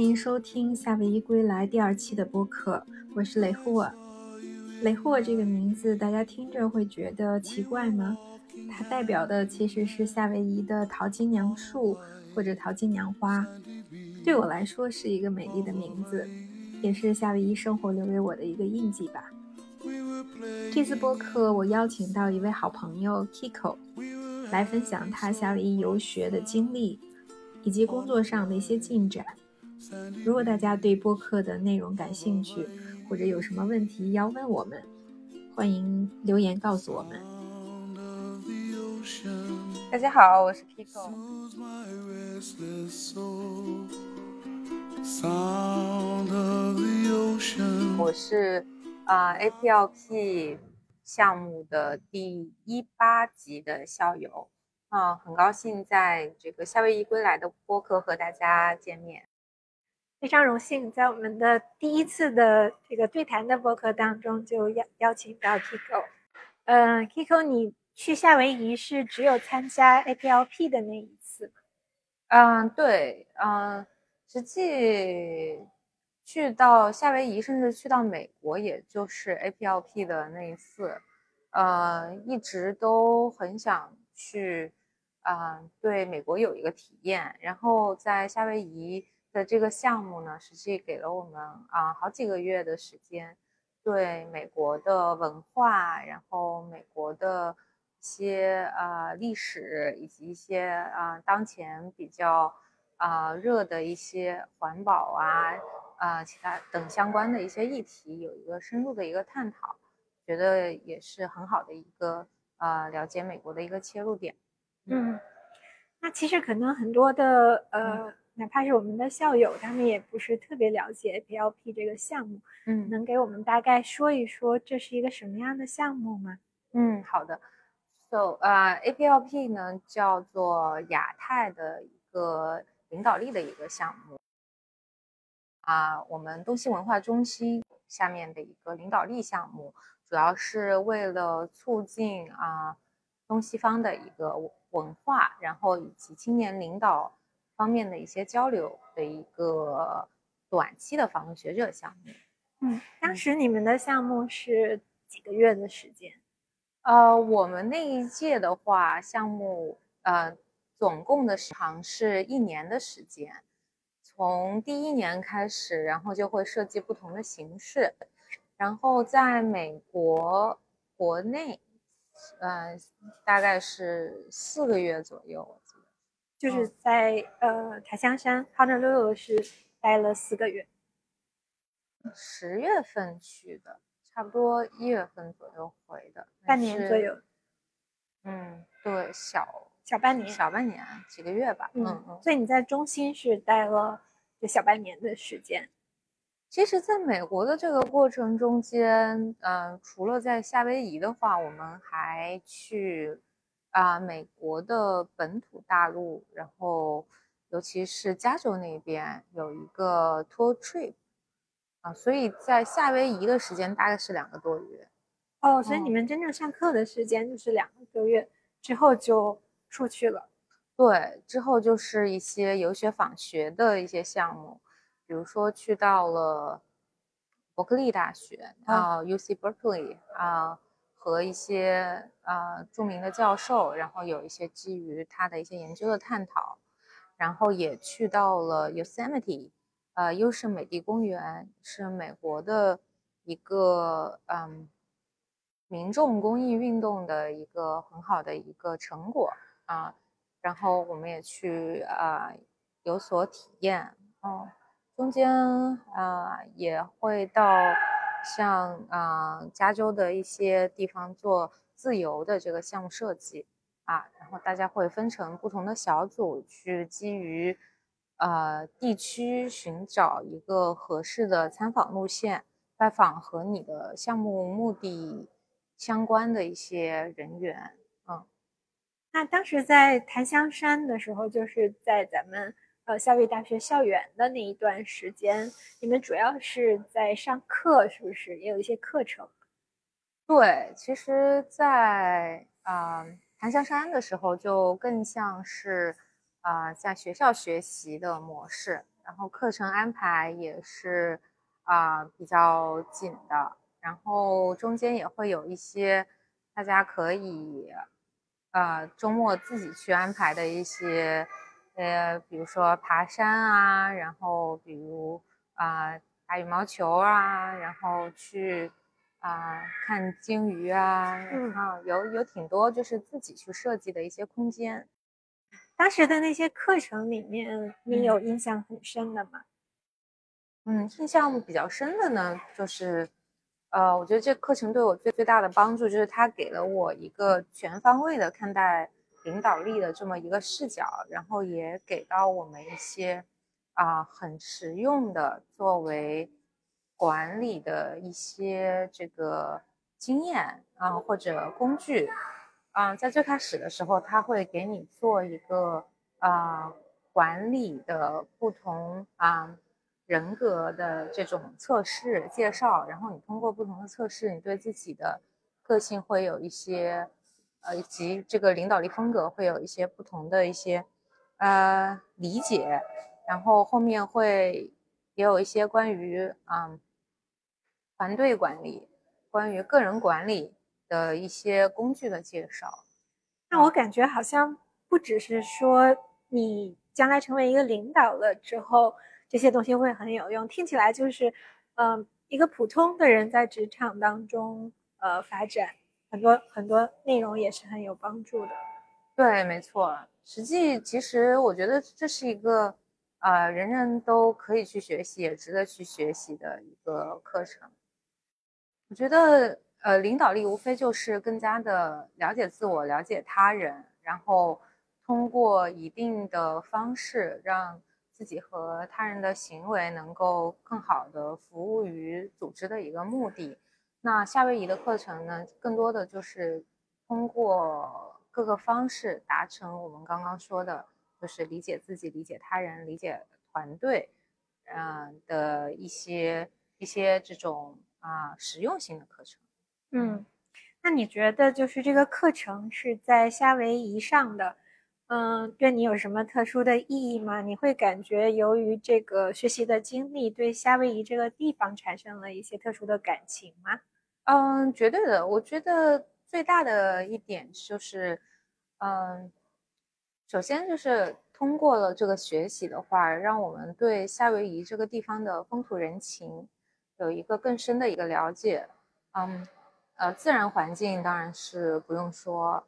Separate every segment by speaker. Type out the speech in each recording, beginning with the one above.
Speaker 1: 欢迎收听《夏威夷归来》第二期的播客，我是雷霍。雷霍这个名字，大家听着会觉得奇怪吗？它代表的其实是夏威夷的淘金娘树或者淘金娘花。对我来说是一个美丽的名字，也是夏威夷生活留给我的一个印记吧。这次播客我邀请到一位好朋友 Kiko 来分享他夏威夷游学的经历以及工作上的一些进展。如果大家对播客的内容感兴趣，或者有什么问题要问我们，欢迎留言告诉我们。
Speaker 2: 大家好，我是 Kiko。我是啊 APLP 项目的第一八级的校友啊，很高兴在这个夏威夷归来的播客和大家见面。
Speaker 1: 非常荣幸在我们的第一次的这个对谈的播客当中就邀邀请到 Kiko。嗯，Kiko，你去夏威夷是只有参加 APLP 的那一次？
Speaker 2: 嗯，对，嗯，实际去到夏威夷，甚至去到美国，也就是 APLP 的那一次。呃，一直都很想去，啊，对美国有一个体验，然后在夏威夷。的这个项目呢，实际给了我们啊好几个月的时间，对美国的文化，然后美国的一些呃历史，以及一些啊当前比较啊热的一些环保啊啊其他等相关的一些议题，有一个深入的一个探讨，觉得也是很好的一个呃了解美国的一个切入点。
Speaker 1: 嗯，那其实可能很多的呃。哪怕是我们的校友，他们也不是特别了解 APLP 这个项目，
Speaker 2: 嗯，
Speaker 1: 能给我们大概说一说这是一个什么样的项目吗？
Speaker 2: 嗯，好的。So，啊，APLP 呢叫做亚太的一个领导力的一个项目，啊，我们东西文化中心下面的一个领导力项目，主要是为了促进啊东西方的一个文化，然后以及青年领导。方面的一些交流的一个短期的访问学者项目。
Speaker 1: 嗯，当时你们的项目是几个月的时间？
Speaker 2: 呃，我们那一届的话，项目呃总共的时长是一年的时间。从第一年开始，然后就会设计不同的形式。然后在美国国内，呃，大概是四个月左右。
Speaker 1: 就是在呃塔香山 Honolulu 是待了四个月，
Speaker 2: 十月份去的，差不多一月份左右回的，
Speaker 1: 半年左右。
Speaker 2: 嗯，对，小
Speaker 1: 小半年，
Speaker 2: 小半年几个月吧。
Speaker 1: 嗯嗯。所以你在中心是待了就小半年的时间。
Speaker 2: 其实，在美国的这个过程中间，嗯，除了在夏威夷的话，我们还去。啊，美国的本土大陆，然后尤其是加州那边有一个 tour trip，啊，所以在夏威夷的时间大概是两个多月。
Speaker 1: 哦，所以你们真正上课的时间就是两个多月之后就出去了。
Speaker 2: 对，之后就是一些游学访学的一些项目，比如说去到了伯克利大学啊，UC Berkeley 啊。和一些呃著名的教授，然后有一些基于他的一些研究的探讨，然后也去到了 Yosemite，呃优胜美地公园是美国的一个嗯民众公益运动的一个很好的一个成果啊，然后我们也去啊有所体验哦，中间啊也会到。像啊，加州的一些地方做自由的这个项目设计啊，然后大家会分成不同的小组，去基于呃地区寻找一个合适的参访路线，拜访和你的项目目的相关的一些人员。嗯，
Speaker 1: 那当时在檀香山的时候，就是在咱们。呃，夏威夷大学校园的那一段时间，你们主要是在上课，是不是也有一些课程？
Speaker 2: 对，其实，在啊檀香山的时候，就更像是啊在学校学习的模式然后课程安排也是啊比较紧的，然后中间也会有一些大家可以呃周末自己去安排的一些呃，比如说爬山啊，然后比如啊打羽毛球啊，然后去啊看鲸鱼啊，啊有有挺多就是自己去设计的一些空间。
Speaker 1: 当时的那些课程里面，你有印象很深的吗？
Speaker 2: 嗯，印象比较深的呢，就是，呃，我觉得这课程对我最最大的帮助，就是它给了我一个全方位的看待领导力的这么一个视角，然后也给到我们一些啊很实用的作为管理的一些这个经验啊或者工具。嗯，在最开始的时候，他会给你做一个啊管理的不同啊人格的这种测试介绍，然后你通过不同的测试，你对自己的个性会有一些呃以及这个领导力风格会有一些不同的一些呃理解，然后后面会也有一些关于啊团队管理、关于个人管理。的一些工具的介绍，
Speaker 1: 那我感觉好像不只是说你将来成为一个领导了之后，这些东西会很有用。听起来就是，嗯，一个普通的人在职场当中，呃，发展很多很多内容也是很有帮助的。
Speaker 2: 对，没错。实际其实我觉得这是一个，呃，人人都可以去学习，也值得去学习的一个课程。我觉得。呃，领导力无非就是更加的了解自我，了解他人，然后通过一定的方式，让自己和他人的行为能够更好的服务于组织的一个目的。那夏威夷的课程呢，更多的就是通过各个方式达成我们刚刚说的，就是理解自己、理解他人、理解团队，嗯的一些一些这种啊实用性的课程。
Speaker 1: 嗯，那你觉得就是这个课程是在夏威夷上的，嗯，对你有什么特殊的意义吗？你会感觉由于这个学习的经历，对夏威夷这个地方产生了一些特殊的感情吗？
Speaker 2: 嗯，绝对的。我觉得最大的一点就是，嗯，首先就是通过了这个学习的话，让我们对夏威夷这个地方的风土人情有一个更深的一个了解。嗯。呃，自然环境当然是不用说，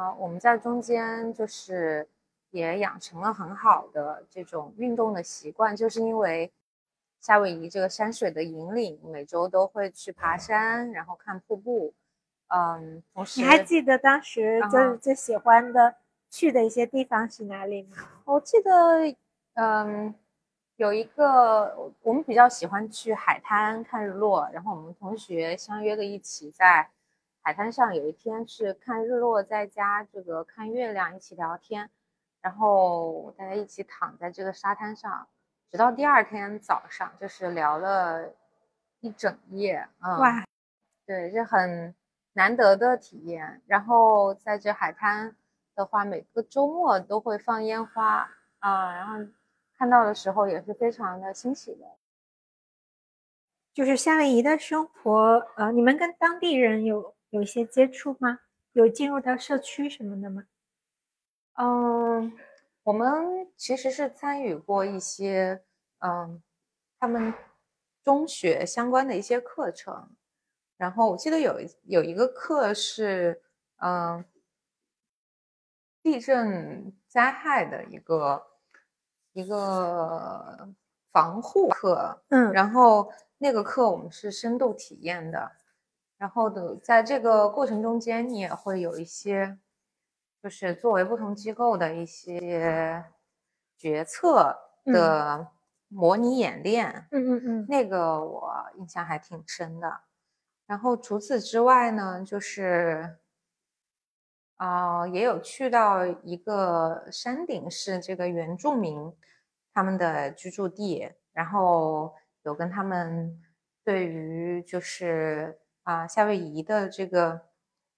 Speaker 2: 啊，我们在中间就是也养成了很好的这种运动的习惯，就是因为夏威夷这个山水的引领，每周都会去爬山，然后看瀑布，嗯，同时
Speaker 1: 你还记得当时就是最喜欢的去的一些地方是哪里吗？
Speaker 2: 我记得，嗯。有一个，我们比较喜欢去海滩看日落，然后我们同学相约的一起在海滩上，有一天是看日落，在家这个看月亮，一起聊天，然后大家一起躺在这个沙滩上，直到第二天早上，就是聊了一整夜，嗯，
Speaker 1: 哇，
Speaker 2: 对，这很难得的体验。然后在这海滩的话，每个周末都会放烟花啊，然后。看到的时候也是非常的欣喜的，
Speaker 1: 就是夏威夷的生活，呃，你们跟当地人有有一些接触吗？有进入到社区什么的吗？
Speaker 2: 嗯，我们其实是参与过一些，嗯，他们中学相关的一些课程，然后我记得有有一个课是，嗯，地震灾害的一个。一个防护课，
Speaker 1: 嗯，
Speaker 2: 然后那个课我们是深度体验的，然后的在这个过程中间，你也会有一些，就是作为不同机构的一些决策的模拟演练，
Speaker 1: 嗯嗯嗯，
Speaker 2: 那个我印象还挺深的。然后除此之外呢，就是。啊，也有去到一个山顶，是这个原住民他们的居住地，然后有跟他们对于就是啊夏威夷的这个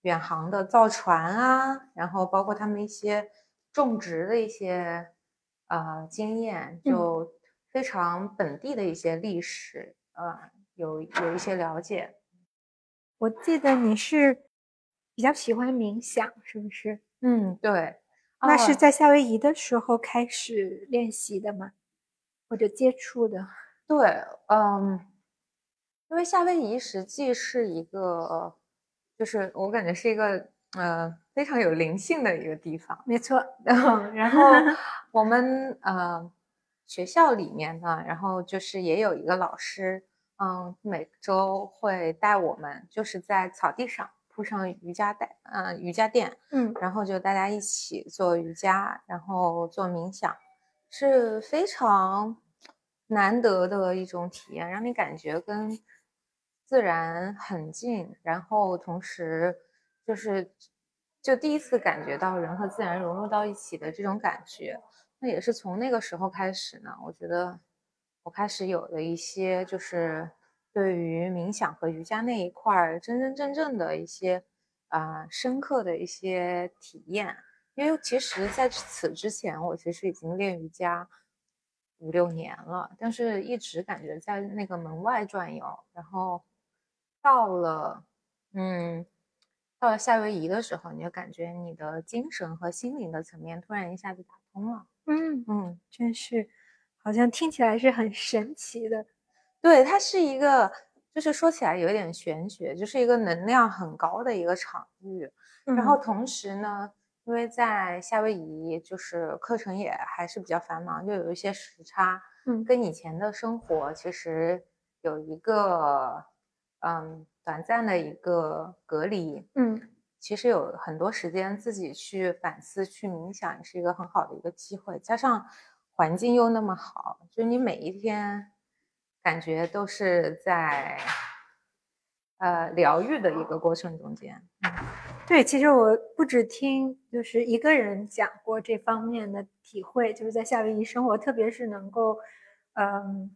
Speaker 2: 远航的造船啊，然后包括他们一些种植的一些呃经验，就非常本地的一些历史，呃，有有一些了解。
Speaker 1: 我记得你是比较喜欢冥想，是不是？
Speaker 2: 嗯，对。
Speaker 1: 那是在夏威夷的时候开始练习的吗？或者接触的？
Speaker 2: 对，嗯，因为夏威夷实际是一个，就是我感觉是一个呃非常有灵性的一个地方。
Speaker 1: 没错。
Speaker 2: 然后 我们呃学校里面呢，然后就是也有一个老师，嗯，每周会带我们，就是在草地上铺上瑜伽带，嗯，瑜伽垫，
Speaker 1: 嗯，
Speaker 2: 然后就大家一起做瑜伽，然后做冥想，是非常。难得的一种体验，让你感觉跟自然很近，然后同时就是就第一次感觉到人和自然融入到一起的这种感觉。那也是从那个时候开始呢，我觉得我开始有了一些就是对于冥想和瑜伽那一块儿真真正正的一些啊深刻的一些体验。因为其实在此之前，我其实已经练瑜伽。五六年了，但是一直感觉在那个门外转悠。然后到了，嗯，到了夏威夷的时候，你就感觉你的精神和心灵的层面突然一下子打通了。
Speaker 1: 嗯嗯，真是，好像听起来是很神奇的。
Speaker 2: 对，它是一个，就是说起来有点玄学，就是一个能量很高的一个场域。然后同时呢。因为在夏威夷，就是课程也还是比较繁忙，就有一些时差，
Speaker 1: 嗯，
Speaker 2: 跟以前的生活其实有一个嗯短暂的一个隔离，
Speaker 1: 嗯，
Speaker 2: 其实有很多时间自己去反思、去冥想，也是一个很好的一个机会。加上环境又那么好，就你每一天感觉都是在呃疗愈的一个过程中间，
Speaker 1: 嗯。对，其实我不止听就是一个人讲过这方面的体会，就是在夏威夷生活，特别是能够，嗯，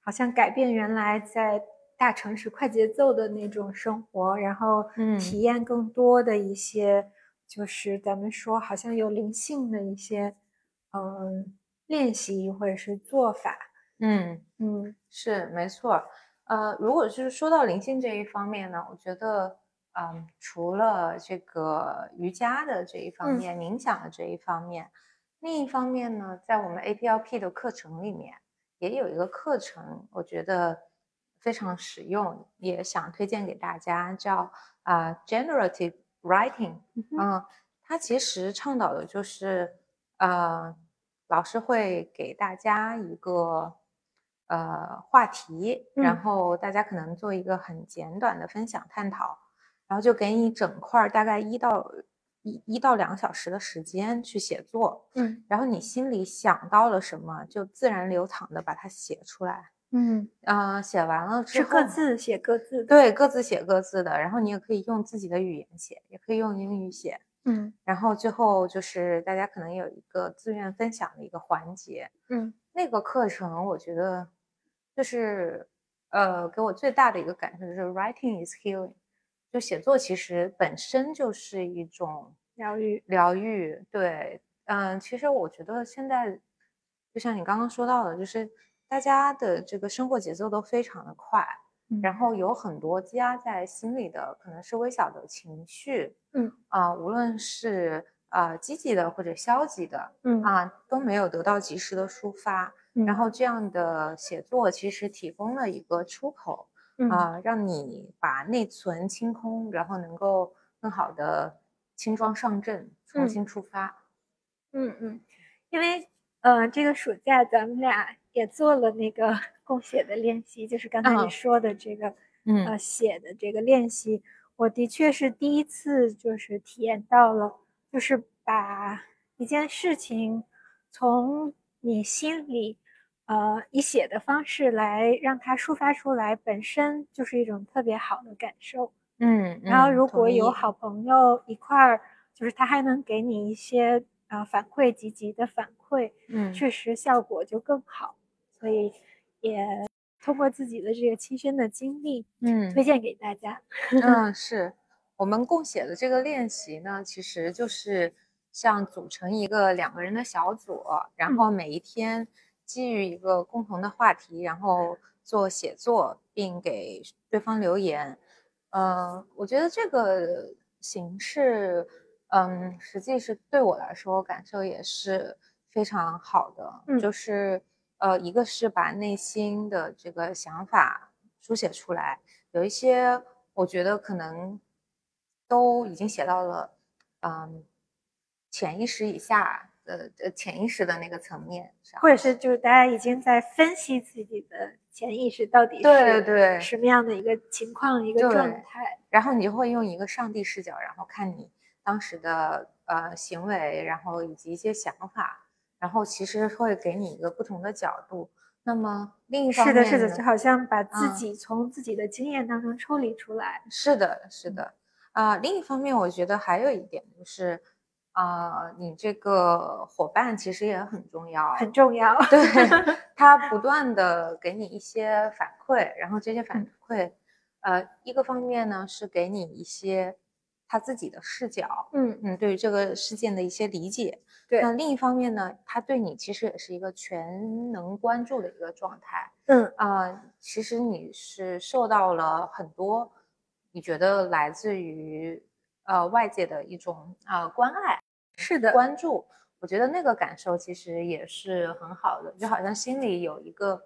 Speaker 1: 好像改变原来在大城市快节奏的那种生活，然后体验更多的一些，就是咱们说好像有灵性的一些，嗯，练习或者是做法。
Speaker 2: 嗯
Speaker 1: 嗯，
Speaker 2: 是没错。呃，如果是说到灵性这一方面呢，我觉得。嗯，除了这个瑜伽的这一方面，冥想的这一方面，另一方面呢，在我们 APLP 的课程里面，也有一个课程，我觉得非常实用，也想推荐给大家，叫啊 Generative Writing。嗯，它其实倡导的就是，呃，老师会给大家一个呃话题，然后大家可能做一个很简短的分享探讨。然后就给你整块大概一到一一到两小时的时间去写作，
Speaker 1: 嗯，
Speaker 2: 然后你心里想到了什么，就自然流淌的把它写出来，
Speaker 1: 嗯，
Speaker 2: 啊，写完了之
Speaker 1: 后是各自写各自的，
Speaker 2: 对，各自写各自的，然后你也可以用自己的语言写，也可以用英语写，
Speaker 1: 嗯，
Speaker 2: 然后最后就是大家可能有一个自愿分享的一个环节，
Speaker 1: 嗯，
Speaker 2: 那个课程我觉得就是呃给我最大的一个感受就是 writing is healing。就写作其实本身就是一种
Speaker 1: 疗愈，
Speaker 2: 疗愈。对，嗯，其实我觉得现在，就像你刚刚说到的，就是大家的这个生活节奏都非常的快，然后有很多积压在心里的可能是微小的情绪，
Speaker 1: 嗯。
Speaker 2: 啊，无论是啊积极的或者消极的，
Speaker 1: 嗯。
Speaker 2: 啊都没有得到及时的抒发，然。后这样的写作其实提供了一个出口。啊，让你把内存清空，然后能够更好的轻装上阵，重新出发。
Speaker 1: 嗯嗯，因为呃，这个暑假咱们俩也做了那个 共写的练习，就是刚才你说的这个呃写的这个练习，我的确是第一次就是体验到了，就是把一件事情从你心里。呃，以写的方式来让它抒发出来，本身就是一种特别好的感受。
Speaker 2: 嗯，
Speaker 1: 然后如果有好朋友一块儿，就是他还能给你一些啊反馈，积极的反馈，
Speaker 2: 嗯，
Speaker 1: 确实效果就更好。所以也通过自己的这个亲身的经历，
Speaker 2: 嗯，
Speaker 1: 推荐给大家。
Speaker 2: 嗯，是我们共写的这个练习呢，其实就是像组成一个两个人的小组，然后每一天。基于一个共同的话题，然后做写作，并给对方留言。呃，我觉得这个形式，嗯，实际是对我来说感受也是非常好的。
Speaker 1: 嗯
Speaker 2: 就是呃，一个是把内心的这个想法书写出来，有一些我觉得可能都已经写到了，嗯，潜意识以下的呃潜意识的那个层面上，
Speaker 1: 或者是就是大家已经在分析自己的潜意识到底
Speaker 2: 对
Speaker 1: 是
Speaker 2: 对
Speaker 1: 什么样的一个情况、一个状态。
Speaker 2: 然后你就会用一个上帝视角，然后看你当时的呃行为，然后以及一些想法，然后其实会给你一个不同的角度。那么另一方面
Speaker 1: 是的，是的，就好像把自
Speaker 2: 嗯
Speaker 1: 己从自己的经验当中抽离出来。
Speaker 2: 是的，是的，啊、另一方面，我觉得还有一点就是，啊、你这个伙伴其实也很重要，
Speaker 1: 很重要。
Speaker 2: 对 他不断的给你一些反馈，然后这些反
Speaker 1: 嗯
Speaker 2: 馈，呃，一个方面呢是给你一些他自己的视角，
Speaker 1: 嗯，
Speaker 2: 嗯，对于这个事件的一些理解。
Speaker 1: 对
Speaker 2: 那另一方面呢，他对你其实也是一个全能关注的一个状态。
Speaker 1: 嗯
Speaker 2: 啊、其实你是受到了很多，你觉得来自于呃外界的一种啊、呃关爱、
Speaker 1: 是的，
Speaker 2: 关注，我觉得那个感受其实也是很好的，就好像心里有一个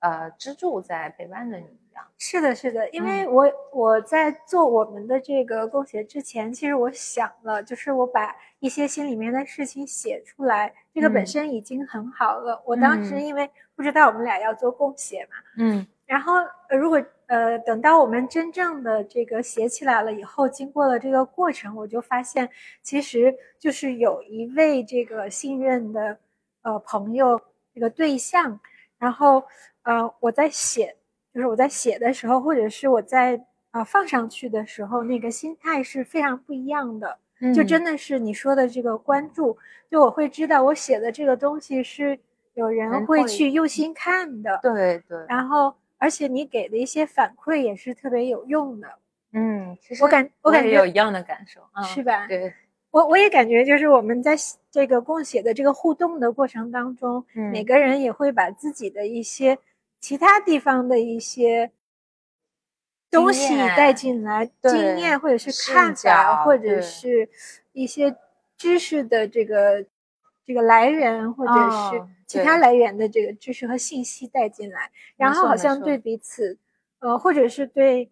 Speaker 2: 呃支柱在陪伴着你
Speaker 1: 是的，是的，因为
Speaker 2: 嗯。
Speaker 1: 我我在做我们的这个共写之前，其实我想了，就是我把一些心里面的事情写出来，这个本
Speaker 2: 嗯。
Speaker 1: 身已经很好了。我当时
Speaker 2: 嗯。
Speaker 1: 因为不知道我们俩要做共写嘛，
Speaker 2: 嗯。
Speaker 1: 然后呃如果呃等到我们真正的这个写起来了以后，经过了这个过程，我就发现其实就是有一位这个信任的呃朋友这个对象，然后呃我在写，就是我在写的时候，或者是我在呃放上去的时候，那个心态是非常不一样的。就真
Speaker 2: 的
Speaker 1: 的是你说的这个关注，就我会知道我写的这个东西是有人会去用心看的，
Speaker 2: 对对，
Speaker 1: 然后而且你给的一些反馈也是特别有用的，
Speaker 2: 嗯，其实
Speaker 1: 我感我感觉
Speaker 2: 也有一样的感受，嗯、
Speaker 1: 是吧？
Speaker 2: 对，
Speaker 1: 我我也感觉就是我们在写这个共写的这个互动的过程当中，
Speaker 2: 嗯。
Speaker 1: 每个人也会把自己的一些其他地方的一些东西带进来，
Speaker 2: 对
Speaker 1: 经验或者是看法，或者是一些知识的这个这个来源，或者是
Speaker 2: 哦
Speaker 1: 其他来源的这个知识和信息带进来，然后好像对彼此，呃，或者是对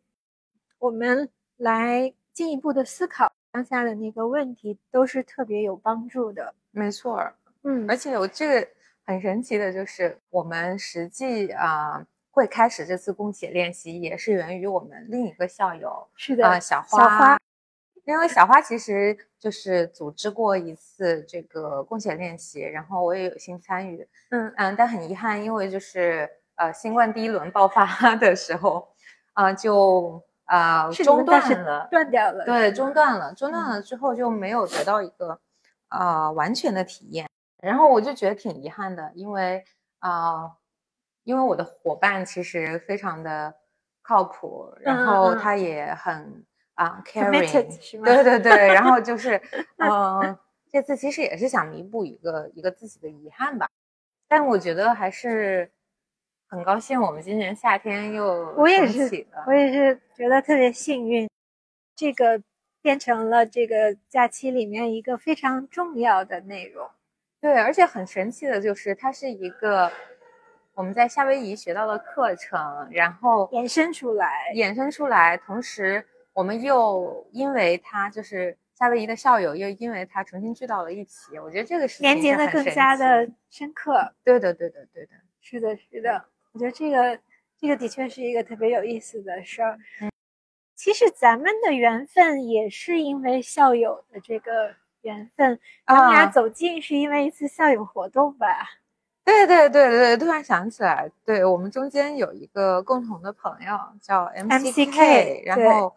Speaker 1: 我们来进一步的思考当下的那个问题，都是特别有帮助的。
Speaker 2: 没错。
Speaker 1: 嗯
Speaker 2: 而且我这个很神奇的就是，我们实际啊、会开始这次共写练习，也是源于我们另一个校友
Speaker 1: 是的，
Speaker 2: 啊、小
Speaker 1: 小
Speaker 2: 花。
Speaker 1: 花
Speaker 2: 因为小花其实就是组织过一次这个共写练习，然后我也有幸参与。
Speaker 1: 嗯
Speaker 2: 嗯，但很遗憾，因为就是呃新冠第一轮爆发 的时候，啊、就呃中断了。
Speaker 1: 断掉了，
Speaker 2: 对，中断了，中断了之后就没有得到一个呃完全的体验，然后我就觉得挺遗憾的，因为啊、呃因为我的伙伴其实非常的靠谱，然
Speaker 1: 嗯嗯
Speaker 2: 后他也很啊、
Speaker 1: 吗
Speaker 2: 对对对，然后就是 呃这次其实也是想弥补一个一个自己的遗憾吧，但我觉得还是很高兴我们今年夏天又
Speaker 1: 我也是我也是觉得特别幸运，这个变成了这个假期里面一个非常重要的内容。
Speaker 2: 对，而且很神奇的就是，它是一个我们在夏威夷学到的课程，然后
Speaker 1: 延伸出来
Speaker 2: 衍生出来，同时我们又因为它就是夏威夷的校友，又因为它重新聚到了一起。我觉得这个事情
Speaker 1: 连接的更加的深刻。
Speaker 2: 对的，对的，对的。
Speaker 1: 是的，是的，我觉得这个这个的确是一个特别有意思的事儿。
Speaker 2: 嗯，
Speaker 1: 其实咱们的缘分也是因为校友的这个缘分，咱们俩
Speaker 2: 啊
Speaker 1: 走近是因为一次校友活动吧？
Speaker 2: 对对对对，突然想起来，对我们中间有一个共同的朋友叫
Speaker 1: MCK
Speaker 2: 然后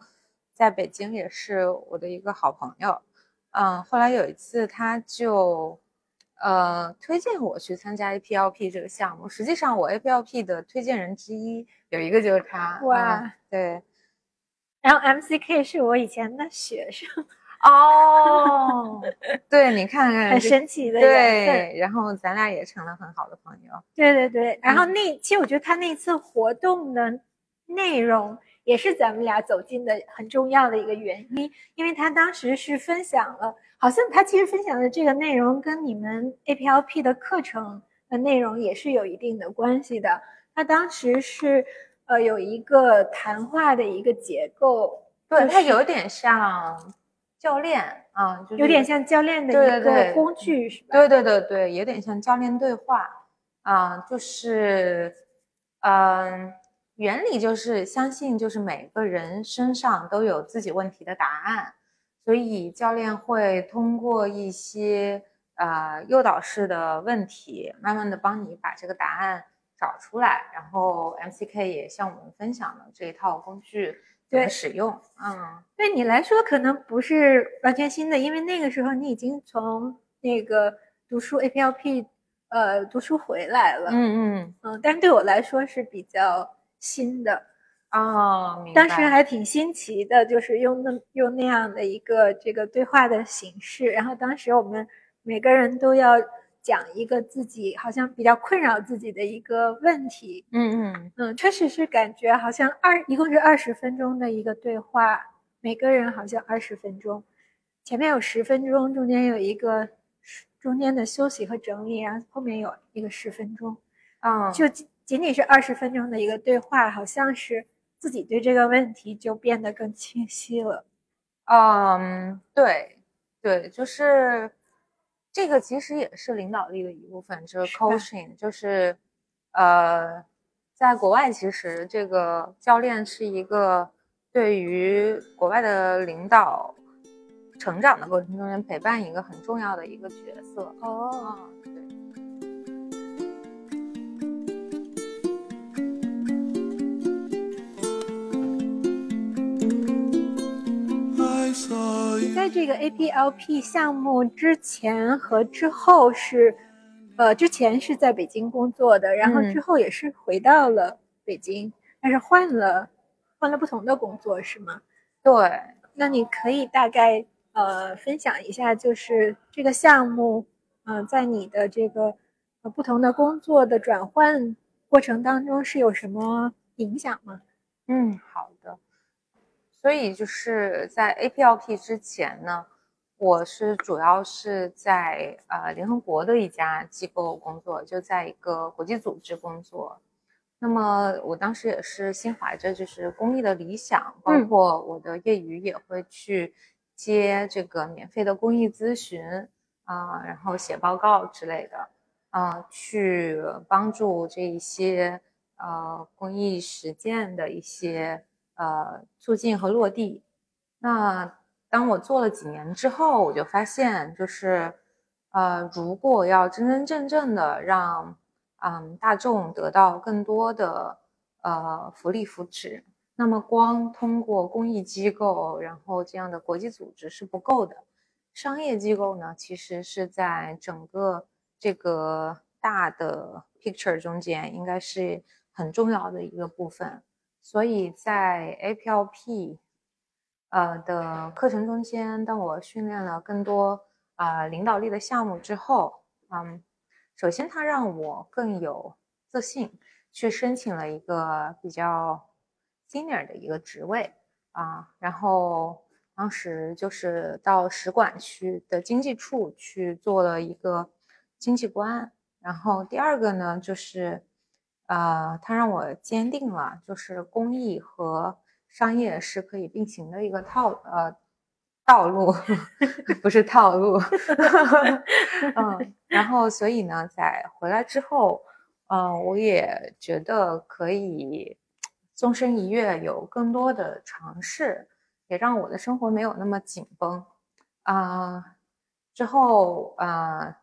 Speaker 2: 在北京也是我的一个好朋友。嗯，后来有一次他就呃推荐我去参加 APLP 这个项目，实际上我 APLP 的推荐人之一有一个就是他。
Speaker 1: 哇
Speaker 2: 嗯对
Speaker 1: 然后 MCK 是我以前的学生，
Speaker 2: 哦，对，你看看，
Speaker 1: 很神奇的。
Speaker 2: 对，然后咱俩也成了很好的朋友。
Speaker 1: 对对对，然后那其实我觉得他那次活动的内容也是咱们俩走近的很重要的一个原因，因为他当时是分享了，好像他其实分享的这个内容跟你们 APLP 的课程的内容也是有一定的关系的。他当时是呃有一个谈话的一个结构，
Speaker 2: 对，它有点像。教练啊，
Speaker 1: 有点像教练的一个工具，是吧？
Speaker 2: 对对对对，有点像教练对话啊，就是，嗯，原理就是相信，就是每个人身上都有自己问题的答案，所以教练会通过一些呃诱导式的问题，慢慢的帮你把这个答案找出来，然后 MCK 也向我们分享了这一套工具。对使用，嗯，
Speaker 1: 对你来说可能不是完全新的，因为那个时候你已经从那个读书 APLP，呃，读书回来了，
Speaker 2: 嗯嗯。
Speaker 1: 嗯，但是对我来说是比较新的，
Speaker 2: 哦，
Speaker 1: 当时。还挺新奇的，就是用那用那样的一个这个对话的形式，然后当时我们每个人都要。讲一个自己好像比较困扰自己的一个问题，
Speaker 2: 嗯嗯。
Speaker 1: 嗯，确实是感觉好像二一共是二十分钟的一个对话，每个人好像二十分钟，前面有十分钟，中间有一个中间的休息和整理，然后后面有一个十分钟，
Speaker 2: 啊，
Speaker 1: 就仅仅仅是二十分钟的一个对话，好像是自己对这个问题就变得更清晰了，
Speaker 2: 嗯，对对，就是。这个其实也是领导力的一部分，就是 coaching，就是，呃，在国外其实这个教练是一个对于国外的领导成长的过程中间陪伴一个很重要的一个角色。
Speaker 1: 哦，
Speaker 2: 对。
Speaker 1: 在这个 APLP 项目之前和之后是，呃，之前是在北京工作的，然后之后也是回到了北京，但是换了换了不同的工作，是吗？
Speaker 2: 对，
Speaker 1: 那你可以大概呃分享一下，就是这个项目，嗯，在你的这个呃不同的工作的转换过程当中是有什么影响吗？
Speaker 2: 嗯，好的。所以就是在 APLP 之前呢，我是主要是在呃联合国的一家机构工作，就在一个国际组织工作。那么我当时也是心怀着就是公益的理想，包括我的业余也会去接这个免费的公益咨询啊，然后写报告之类的，啊，去帮助这一些呃公益实践的一些。呃，促进和落地。那当我做了几年之后，我就发现，就是，呃，如果要真真正正的让，嗯，大众得到更多的呃福利福祉，那么光通过公益机构，然后这样的国际组织是不够的。商业机构呢，其实是在整个这个大的 picture 中间，应该是很重要的一个部分。所以在 APLP，呃的课程中间，当我训练了更多啊领导力的项目之后，嗯，首先它让我更有自信，去申请了一个比较 senior 的一个职位啊，然后当时就是到使馆区的经济处去做了一个经济官，然后第二个呢就是。呃，它让我坚定了，就是公益和商业是可以并行的一个套呃道路，不是套路。嗯，然后所以呢，在回来之后，嗯，我也觉得可以纵身一跃，有更多的尝试，也让我的生活没有那么紧绷。啊，之后啊，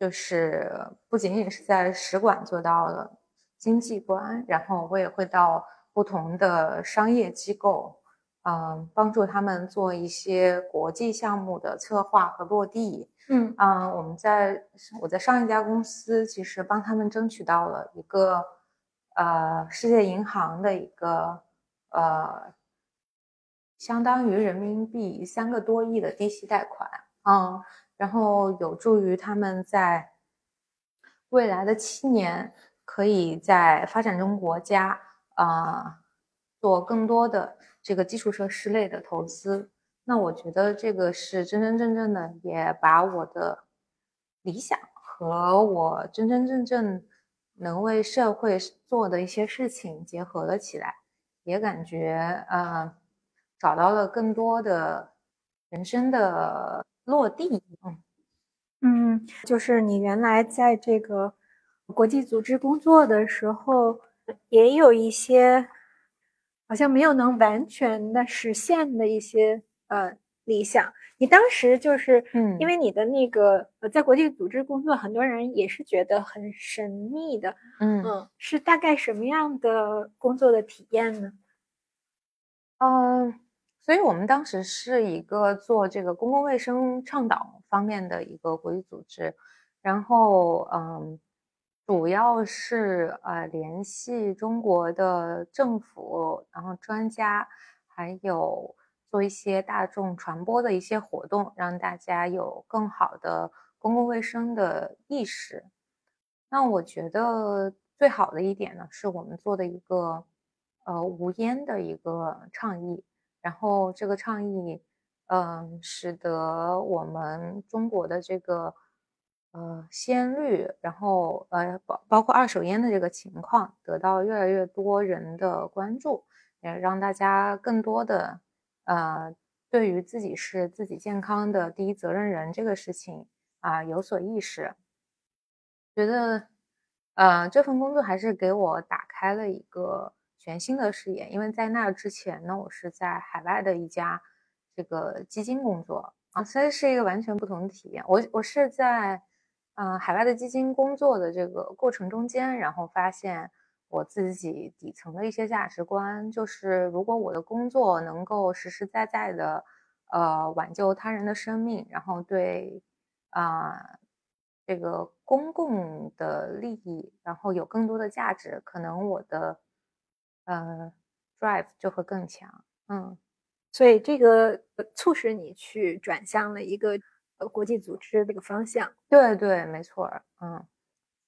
Speaker 2: 就是不仅仅是在使馆做到了。经济观，然后我也会到不同的商业机构，嗯，帮助他们做一些国际项目的策划和落地。
Speaker 1: 嗯
Speaker 2: 嗯，我们在我在上一家公司，其实帮他们争取到了一个呃世界银行的一个呃相当于人民币三个多亿的低息贷款，嗯，然后有助于他们在未来的七年可以在发展中国家啊做更多的这个基础设施类的投资。那我觉得这个是真真正正的，也把我的理想和我真真正正能为社会做的一些事情结合了起来，也感觉呃找到了更多的人生的落地。
Speaker 1: 嗯嗯，就是你原来在这个国际组织工作的时候，也有一些好像没有能完全的实现的一些。呃，理想，你当时就是，嗯，因为你的那个呃，在国际组织工作，很多人也是觉得很神秘的，嗯嗯，是大概什么样的工作的体验呢？
Speaker 2: 嗯，所以我们当时是一个做这个公共卫生倡导方面的一个国际组织，然后嗯，主要是呃联系中国的政府，然后专家，还有。做一些大众传播的一些活动，让大家有更好的公共卫生的意识。那我觉得最好的一点呢，是我们做的一个呃无烟的一个倡议。然后这个倡议，嗯，使得我们中国的这个呃吸烟率，然后呃包包括二手烟的这个情况，得到越来越多人的关注，也让大家更多的。呃，对于自己是自己健康的第一责任人这个事情啊有所意识，觉得呃这份工作还是给我打开了一个全新的视野。因为在那之前呢，我是在海外的一家这个基金工作啊，所以是一个完全不同的体验。我我是在嗯海外的基金工作的这个过程中间，然后发现。我自己底层的一些价值观，就是如果我的工作能够实实在在的，呃，挽救他人的生命，然后对，啊，这个公共的利益，然后有更多的价值，可能我的，呃，drive 就会更强。嗯，
Speaker 1: 所以这个促使你去转向了一个呃国际组织这个方向。
Speaker 2: 对对，没错。嗯，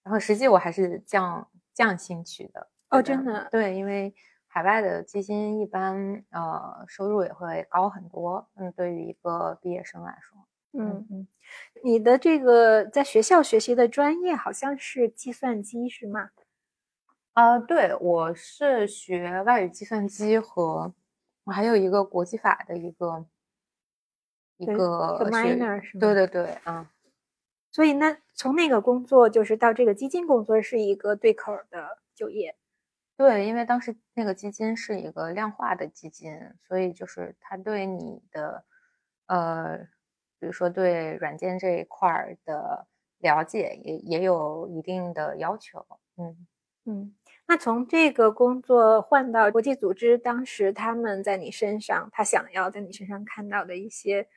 Speaker 2: 然后实际我还是降。降薪去的
Speaker 1: 哦，真的
Speaker 2: 对，因为海外的基金一般呃收入也会高很多。嗯，对于一个毕业生来说，
Speaker 1: 嗯嗯，你的这个在学校学习的专业好像是计算机是吗？
Speaker 2: 啊，对，我是学外语计算机和我还有一个国际法的一个一个
Speaker 1: minor 是吗？
Speaker 2: 对对对，啊。
Speaker 1: 所以那从那个工作就是到这个基金工作是一个对口的就业，
Speaker 2: 对，因为当时那个基金是一个量化的基金，所以就是他对你的，呃，比如说对软件这一块的了解也也有一定的要求，
Speaker 1: 嗯嗯。那从这个工作换到国际组织，当时他们在你身上，他想要在你身上看到的一些。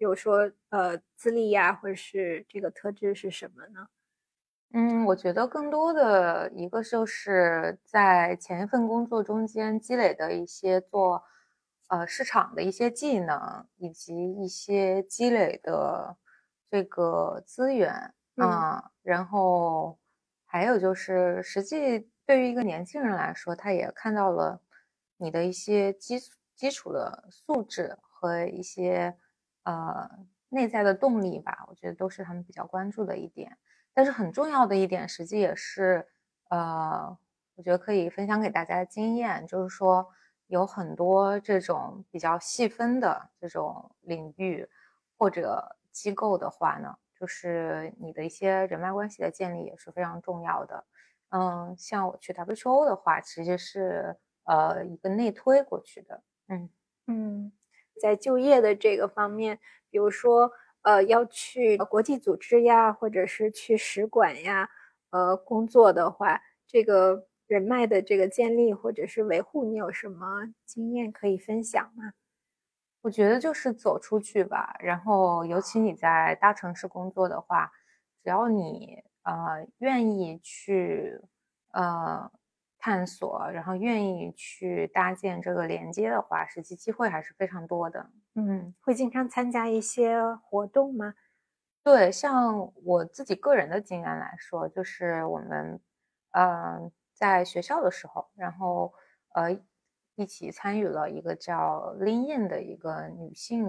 Speaker 1: 比如说，呃，资历呀，或者是这个特质是什么呢？
Speaker 2: 嗯，我觉得更多的一个就是在前一份工作中间积累的一些做呃市场的一些技能，以及一些积累的这个资源啊。然后还有就是，实际对于一个年轻人来说，他也看到了你的一些基基础的素质和一些。呃，内在的动力吧，我觉得都是他们比较关注的一点。但是很重要的一点，实际也是，呃，我觉得可以分享给大家的经验，就是说有很多这种比较细分的这种领域或者机构的话呢，就是你的一些人脉关系的建立也是非常重要的。嗯，像我去 WTO 的话，其实是呃一个内推过去的。
Speaker 1: 嗯嗯。在就业的这个方面，比如说，呃，要去国际组织呀，或者是去使馆呀，呃，工作的话，这个人脉的这个建立或者是维护，你有什么经验可以分享吗？
Speaker 2: 我觉得就是走出去吧，然后尤其你在大城市工作的话，只要你呃愿意去呃探索，然后愿意去搭建这个连接的话，实际机会还是非常多的。
Speaker 1: 嗯，会经常参加一些活动吗？
Speaker 2: 对，像我自己个人的经验来说，就是我们，呃，在学校的时候，然后呃，一起参与了一个叫 Lean In 的一个女性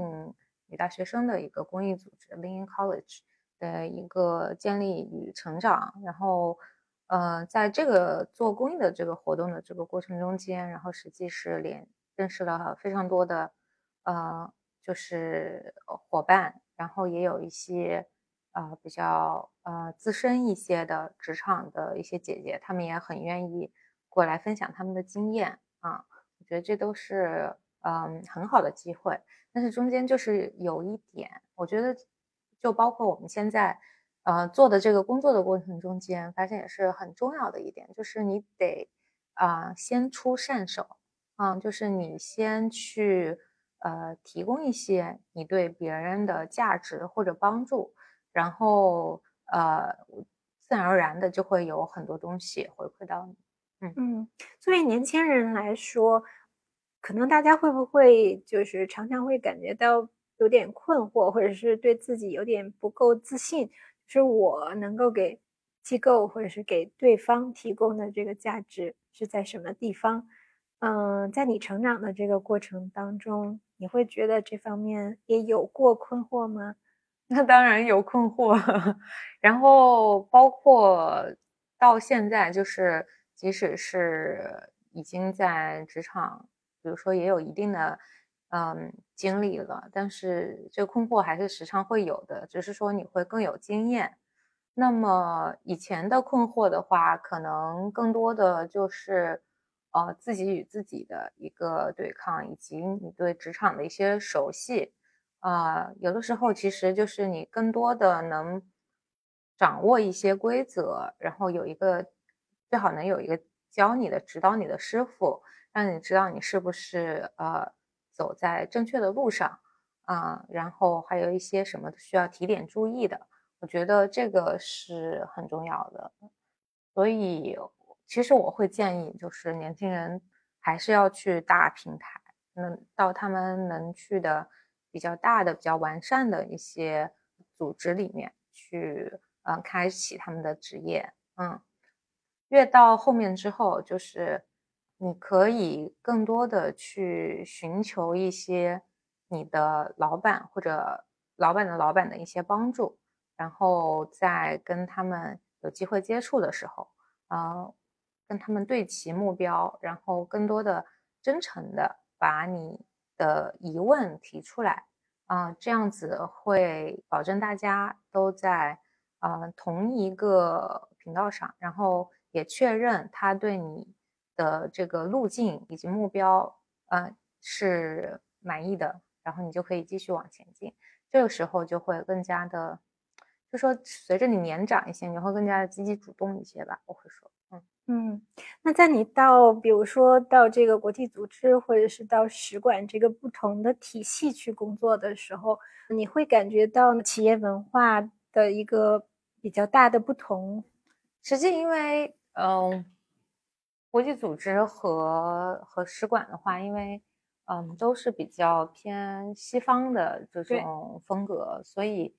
Speaker 2: 女大学生的一个公益组织 Lean In College 的一个建立与成长，然后呃，在这个做公益的这个活动的这个过程中间，然后实际是连认识了非常多的呃，就是伙伴。然后也有一些，呃，比较呃资深一些的职场的一些姐姐，她们也很愿意过来分享他们的经验啊。我觉得这都是嗯很好的机会。但是中间就是有一点，我觉得就包括我们现在呃做的这个工作的过程中间，发现也是很重要的一点，就是你得啊先出善手，嗯，就是你先去。呃，提供一些你对别人的价值或者帮助，然后呃，自然而然的就会有很多东西回馈到你。
Speaker 1: 嗯嗯，作为年轻人来说，可能大家会不会就是常常会感觉到有点困惑，或者是对自己有点不够自信，是我能够给机构或者是给对方提供的这个价值是在什么地方？嗯，在你成长的这个过程当中。你会觉得这方面也有过困惑吗？
Speaker 2: 那当然有困惑，然后包括到现在，就是即使是已经在职场，比如说也有一定的嗯经历了，但是这个困惑还是时常会有的，只是说你会更有经验。那么以前的困惑的话，可能更多的就是。呃，自己与自己的一个对抗，以及你对职场的一些熟悉，啊，有的时候其实就是你更多的能掌握一些规则，然后有一个最好能有一个教你的、指导你的师傅，让你知道你是不是呃走在正确的路上啊，然后还有一些什么需要提点注意的，我觉得这个是很重要的，所以。其实我会建议，就是年轻人还是要去大平台，能到他们能去的比较大的、比较完善的一些组织里面去，嗯，开启他们的职业。嗯，越到后面之后，就是你可以更多的去寻求一些你的老板或者老板的老板的一些帮助，然后在跟他们有机会接触的时候，啊。跟他们对齐目标，然后更多的真诚的把你的疑问提出来，啊，这样子会保证大家都在啊同一个频道上，然后也确认他对你的这个路径以及目标，呃，是满意的，然后你就可以继续往前进。这个时候就会更加的，就说随着你年长一些，你会更加的积极主动一些吧，我会说。
Speaker 1: 嗯，那在你到，比如说到这个国际组织，或者是到使馆这个不同的体系去工作的时候，你会感觉到企业文化的一个比较大的不同。
Speaker 2: 实际因为，嗯，国际组织和和使馆的话，因为，嗯，都是比较偏西方的这种风格，所以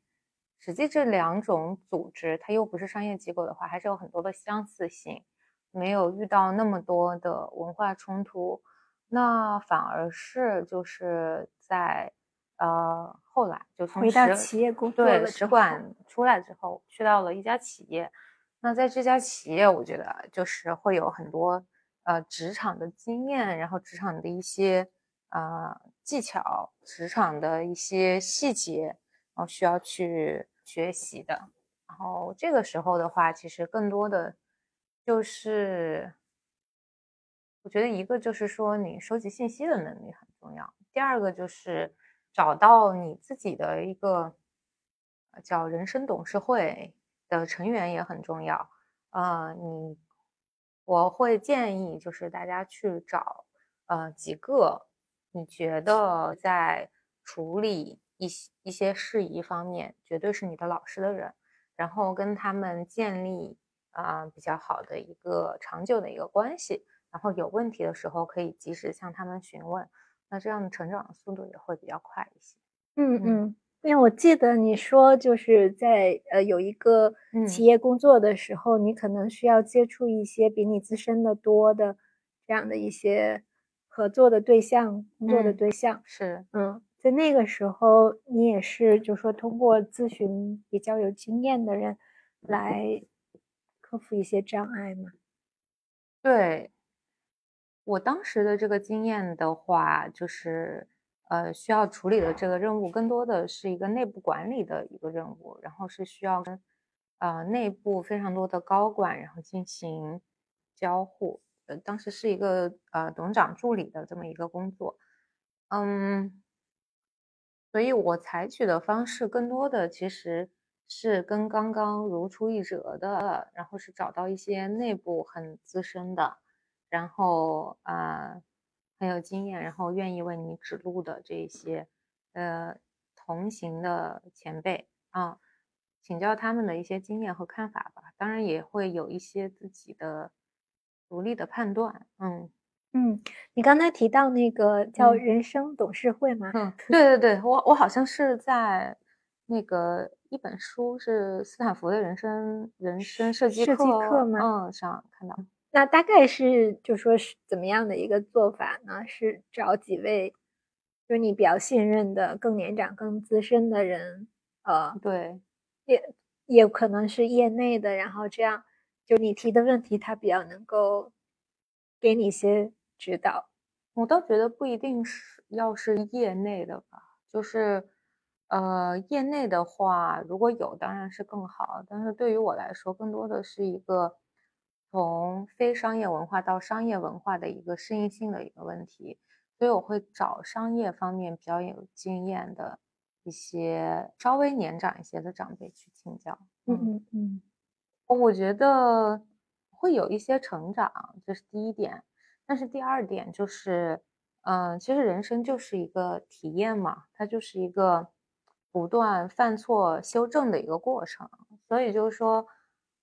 Speaker 2: 实际这两种组织，它又不是商业机构的话，还是有很多的相似性。没有遇到那么多的文化冲突，那反而是就是在呃后来就从
Speaker 1: 使企业工作
Speaker 2: 对使馆出来之后，去到了一家企业。那在这家企业，我觉得就是会有很多呃职场的经验，然后职场的一些呃技巧，职场的一些细节，然后需要去学习的。然后这个时候的话，其实更多的。就是，我觉得一个就是说你收集信息的能力很重要，第二个就是找到你自己的一个叫人生董事会的成员也很重要。呃，你我会建议就是大家去找呃几个你觉得在处理一些一些事宜方面绝对是你的老师的人，然后跟他们建立。啊比较好的一个长久的一个关系，然后有问题的时候可以及时向他们询问，那这样成长的速度也会比较快一些。
Speaker 1: 嗯嗯，因为我记得你说就是在呃有一个企业工作的时候，你可能需要接触一些比你资深的多的这样的一些合作的对象、工作的对象。
Speaker 2: 是，
Speaker 1: 嗯，在那个时候，你也是就说通过咨询比较有经验的人来克服一些障碍吗？
Speaker 2: 对，我当时的这个经验的话，就是。呃，需要处理的这个任务更多的是一个内部管理的一个任务，然后是需要跟呃内部非常多的高管然后进行交互。呃，当时是一个呃董事长助理的这么一个工作，嗯，所以我采取的方式更多的其实是跟刚刚如出一辙的，然后是找到一些内部很资深的，然后啊。很有经验，然后愿意为你指路的这些，呃，同行的前辈啊，请教他们的一些经验和看法吧。当然也会有一些自己的独立的判断。嗯
Speaker 1: 嗯，你刚才提到那个叫人生董事会吗？
Speaker 2: 嗯，对对对，我我好像是在那个一本书是斯坦福的人生人生设计
Speaker 1: 课吗？
Speaker 2: 嗯，上看到。
Speaker 1: 那大概是就说是怎么样的一个做法呢？是找几位，就你比较信任的、更年长、更资深的人，呃，
Speaker 2: 对，
Speaker 1: 也也可能是业内的，然后这样就你提的问题，他比较能够给你一些指导。
Speaker 2: 我倒觉得不一定是要是业内的吧，就是呃，业内的话，如果有当然是更好，但是对于我来说，更多的是一个。从非商业文化到商业文化的一个适应性的一个问题，所以我会找商业方面比较有经验的一些稍微年长一些的长辈去请教。
Speaker 1: 嗯嗯嗯，
Speaker 2: 我觉得会有一些成长，这是第一点。但是第二点就是，嗯，其实人生就是一个体验嘛，它就是一个不断犯错修正的一个过程。所以就是说。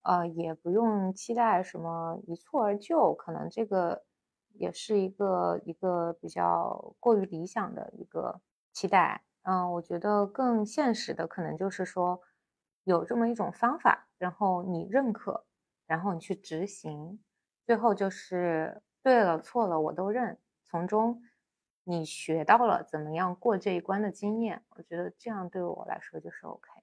Speaker 2: 呃，也不用期待什么一蹴而就，可能这个也是一个一个比较过于理想的一个期待。嗯，我觉得更现实的可能就是说，有这么一种方法，然后你认可，然后你去执行，最后就是对了错了我都认，从中你学到了怎么样过这一关的经验，我觉得这样对我来说就是 OK。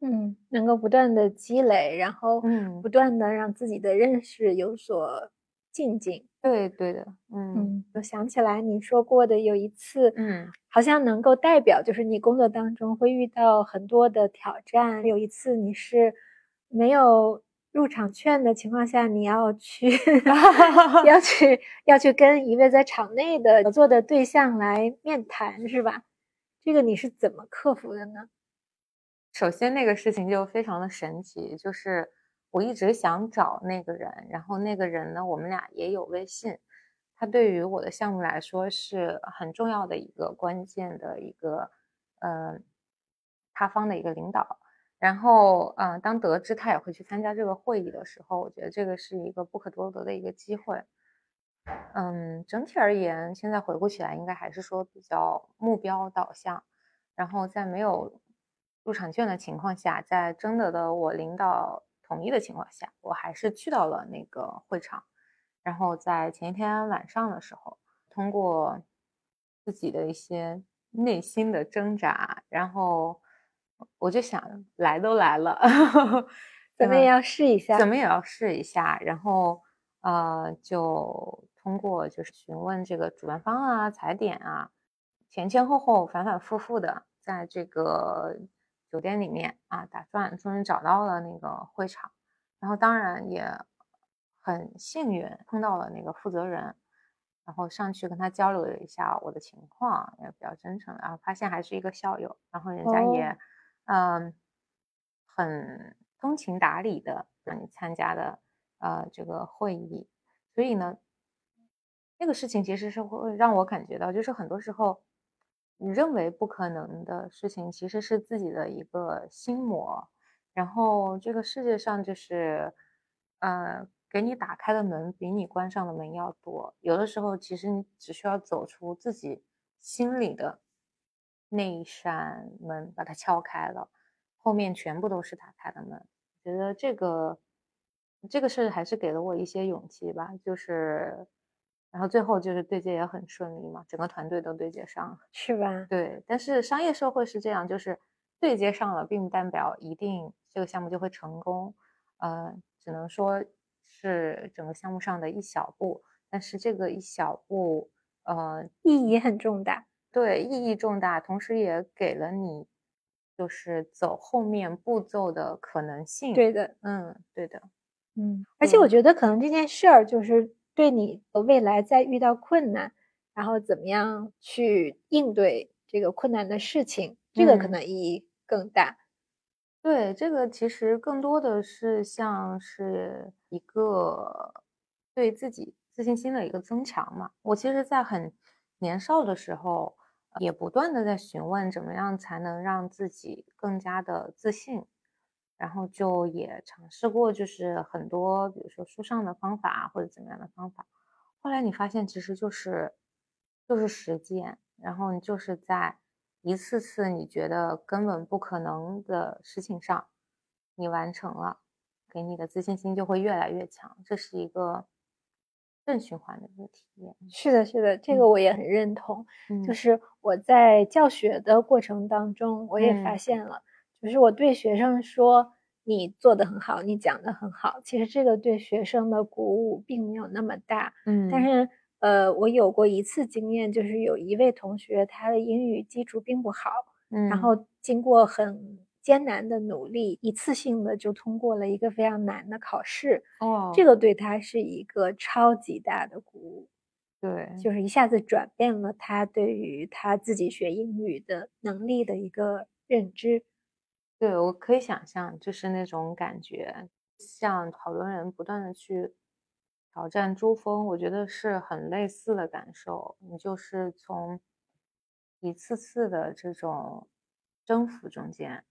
Speaker 1: 嗯，能够不断的积累，然后
Speaker 2: 嗯，
Speaker 1: 不断的让自己的认识有所进进。
Speaker 2: 对对的，嗯，
Speaker 1: 我想起来你说过的有一次，
Speaker 2: 嗯，
Speaker 1: 好像能够代表就是你工作当中会遇到很多的挑战。有一次你是没有入场券的情况下，你要去 要去要去跟一位在场内的合作的对象来面谈，是吧？这个你是怎么克服的呢？
Speaker 2: 首先，那个事情就非常的神奇，就是我一直想找那个人，然后那个人呢，我们俩也有微信，他对于我的项目来说是很重要的一个关键的一个，呃，他方的一个领导。然后，嗯，当得知他也会去参加这个会议的时候，我觉得这个是一个不可多得的一个机会。嗯，整体而言，现在回顾起来，应该还是说比较目标导向，然后在没有。入场券的情况下，在征得的我领导同意的情况下，我还是去到了那个会场。然后在前一天晚上的时候，通过自己的一些内心的挣扎，然后我就想，来都来了，
Speaker 1: 怎么也要试一下，
Speaker 2: 怎么也要试一下。然后呃，就通过就是询问这个主办方啊、踩点啊，前前后后、反反复复的在这个。酒店里面啊，打转，终于找到了那个会场，然后当然也很幸运碰到了那个负责人，然后上去跟他交流了一下我的情况，也比较真诚，然后发现还是一个校友，然后人家也嗯很通情达理的让你参加的呃这个会议，所以呢，那个事情其实是会让我感觉到，就是很多时候。你认为不可能的事情，其实是自己的一个心魔。然后这个世界上就是，呃，给你打开的门比你关上的门要多。有的时候，其实你只需要走出自己心里的那一扇门，把它敲开了，后面全部都是打开的门。觉得这个这个事还是给了我一些勇气吧，就是，然后最后就是对接也很顺利嘛，整个团队都对接上了，
Speaker 1: 是吧？
Speaker 2: 对，但是商业社会是这样，就是对接上了，并不代表一定这个项目就会成功，呃，只能说是整个项目上的一小步，但是这个一小步，呃，
Speaker 1: 意义很重大，
Speaker 2: 对，意义重大，同时也给了你。就是走后面步骤的可能性，
Speaker 1: 对的，
Speaker 2: 嗯，对的，
Speaker 1: 嗯，而且我觉得可能这件事儿就是对你未来在遇到困难，然后怎么样去应对这个困难的事情，这个可能意义更大。
Speaker 2: 对，这个其实更多的是像是一个对自己自信心的一个增强嘛。我其实，在很年少的时候。也不断的在询问怎么样才能让自己更加的自信，然后就也尝试过，就是很多，比如说书上的方法或者怎么样的方法。后来你发现其实就是就是实践，然后你就是在一次次你觉得根本不可能的事情上，你完成了，给你的自信心就会越来越强。这是一个。正循环的一个体验，
Speaker 1: 是的，是的，这个我也很认同。就是我在教学的过程当中，我也发现了，就是我对学生说你做的很好，你讲的很好，其实这个对学生的鼓舞并没有那么大。
Speaker 2: 嗯，
Speaker 1: 但是呃，我有过一次经验，就是有一位同学他的英语基础并不好，
Speaker 2: 嗯，
Speaker 1: 然后经过很。艰难的努力，一次性的就通过了一个非常难的考试。
Speaker 2: 哦，
Speaker 1: 这个对他是一个超级大的鼓舞。
Speaker 2: 对，
Speaker 1: 就是一下子转变了他对于他自己学英语的能力的一个认知。
Speaker 2: 对，我可以想象，就是那种感觉，像好多人不断的去挑战珠峰，我觉得是很类似的感受。你就是从一次次的这种征服中间。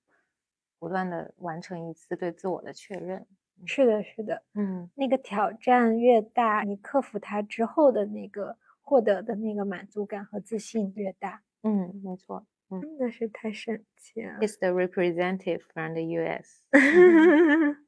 Speaker 2: 不断的完成一次对自我的确认，
Speaker 1: 是的，是的，
Speaker 2: 嗯，
Speaker 1: 那个挑战越大，你克服它之后的那个获得的那个满足感和自信越大，
Speaker 2: 嗯，没错，
Speaker 1: 真的是太神奇了。
Speaker 2: It's the representative from the U.S.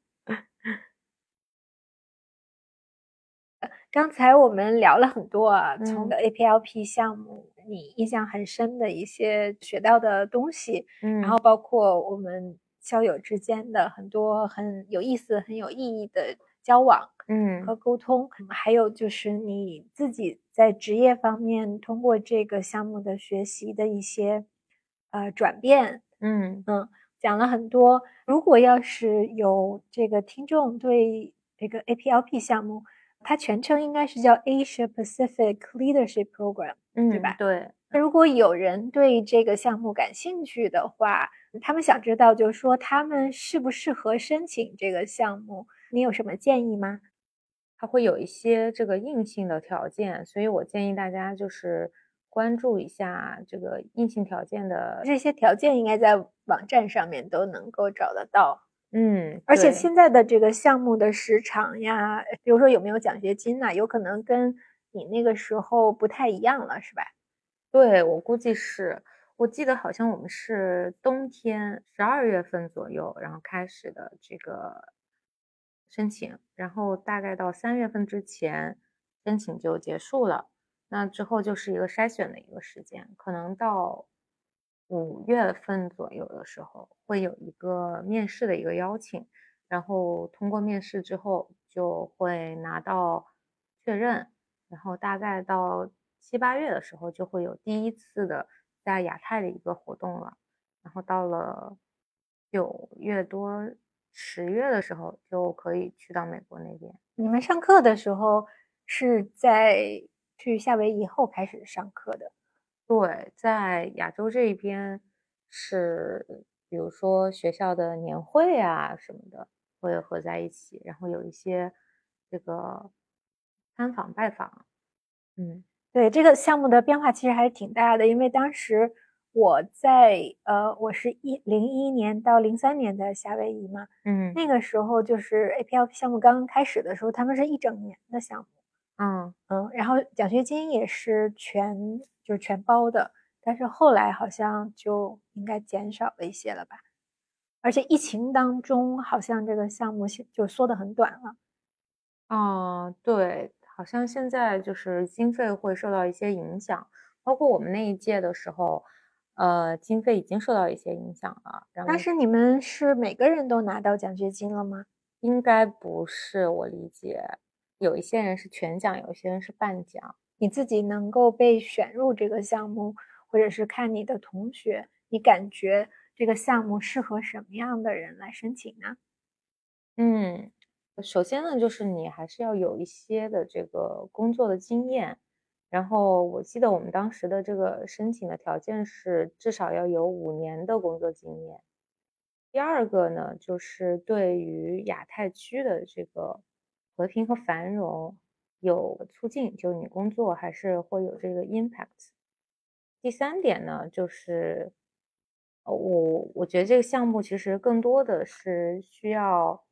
Speaker 1: 刚才我们聊了很多啊，从 APLP 项目，你印象很深的一些学到的东西，
Speaker 2: 嗯，
Speaker 1: 然后包括我们。校友之间的很多很有意思、很有意义的交往，
Speaker 2: 嗯，
Speaker 1: 和沟通，还有就是你自己在职业方面通过这个项目的学习的一些呃转变，
Speaker 2: 嗯
Speaker 1: 嗯，讲了很多。如果要是有这个听众对这个 APLP 项目，它全称应该是叫 Asia Pacific Leadership Program，
Speaker 2: 嗯，
Speaker 1: 对吧？
Speaker 2: 对。
Speaker 1: 那如果有人对这个项目感兴趣的话，他们想知道，就是说他们适不适合申请这个项目？你有什么建议吗？
Speaker 2: 它会有一些这个硬性的条件，所以我建议大家就是关注一下这个硬性条件的
Speaker 1: 这些条件，应该在网站上面都能够找得到。
Speaker 2: 嗯，
Speaker 1: 而且现在的这个项目的时长呀，比如说有没有奖学金呐，有可能跟你那个时候不太一样了，是吧？
Speaker 2: 对我估计是。我记得好像我们是冬天十二月份左右，然后开始的这个申请，然后大概到三月份之前申请就结束了。那之后就是一个筛选的一个时间，可能到五月份左右的时候会有一个面试的一个邀请，然后通过面试之后就会拿到确认，然后大概到七八月的时候就会有第一次的。在亚太的一个活动了，然后到了九月多十月的时候，就可以去到美国那边。
Speaker 1: 你们上课的时候是在去夏威夷后开始上课的？
Speaker 2: 对，在亚洲这一边是，比如说学校的年会啊什么的会合在一起，然后有一些这个参访拜访，嗯。
Speaker 1: 对这个项目的变化其实还是挺大的，因为当时我在呃，我是一零一年到零三年的夏威夷嘛，
Speaker 2: 嗯
Speaker 1: 那个时候就是 APLP 项目刚刚开始的时候，他们是一整年的项目，
Speaker 2: 嗯
Speaker 1: 嗯，然后奖学金也是全就是全包的，但是后来好像就应该减少了一些了吧，而且疫情当中好像这个项目就缩得很短了。
Speaker 2: 哦，对，好像现在就是经费会受到一些影响，包括我们那一届的时候，呃，经费已经受到一些影响了。
Speaker 1: 但是你们是每个人都拿到奖学金了吗？
Speaker 2: 应该不是，我理解，有一些人是全奖，有一些人是半奖。
Speaker 1: 你自己能够被选入这个项目，或者是看你的同学，你感觉这个项目适合什么样的人来申请呢？
Speaker 2: 嗯。首先呢，就是你还是要有一些的这个工作的经验，然后我记得我们当时的这个申请的条件是至少要有五年的工作经验。第二个呢，就是对于亚太区的这个和平和繁荣有促进，就你工作还是会有这个 impact。第三点呢，就是呃，我我觉得这个项目其实更多的是需要。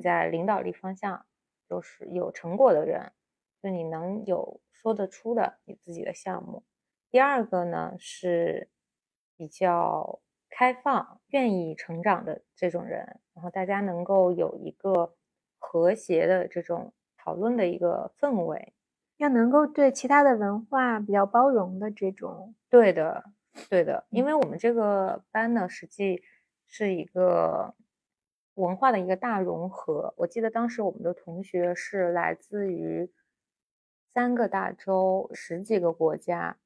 Speaker 2: 在领导力方向，就是有成果的人，就你能有说得出的你自己的项目。第二个呢是比较开放、愿意成长的这种人，然后大家能够有一个和谐的这种讨论的一个氛围，
Speaker 1: 要能够对其他的文化比较包容的这种。
Speaker 2: 对的，对的，因为我们这个班呢，实际是一个。文化的一个大融合。我记得当时我们的同学是来自于三个大洲、十几个国家，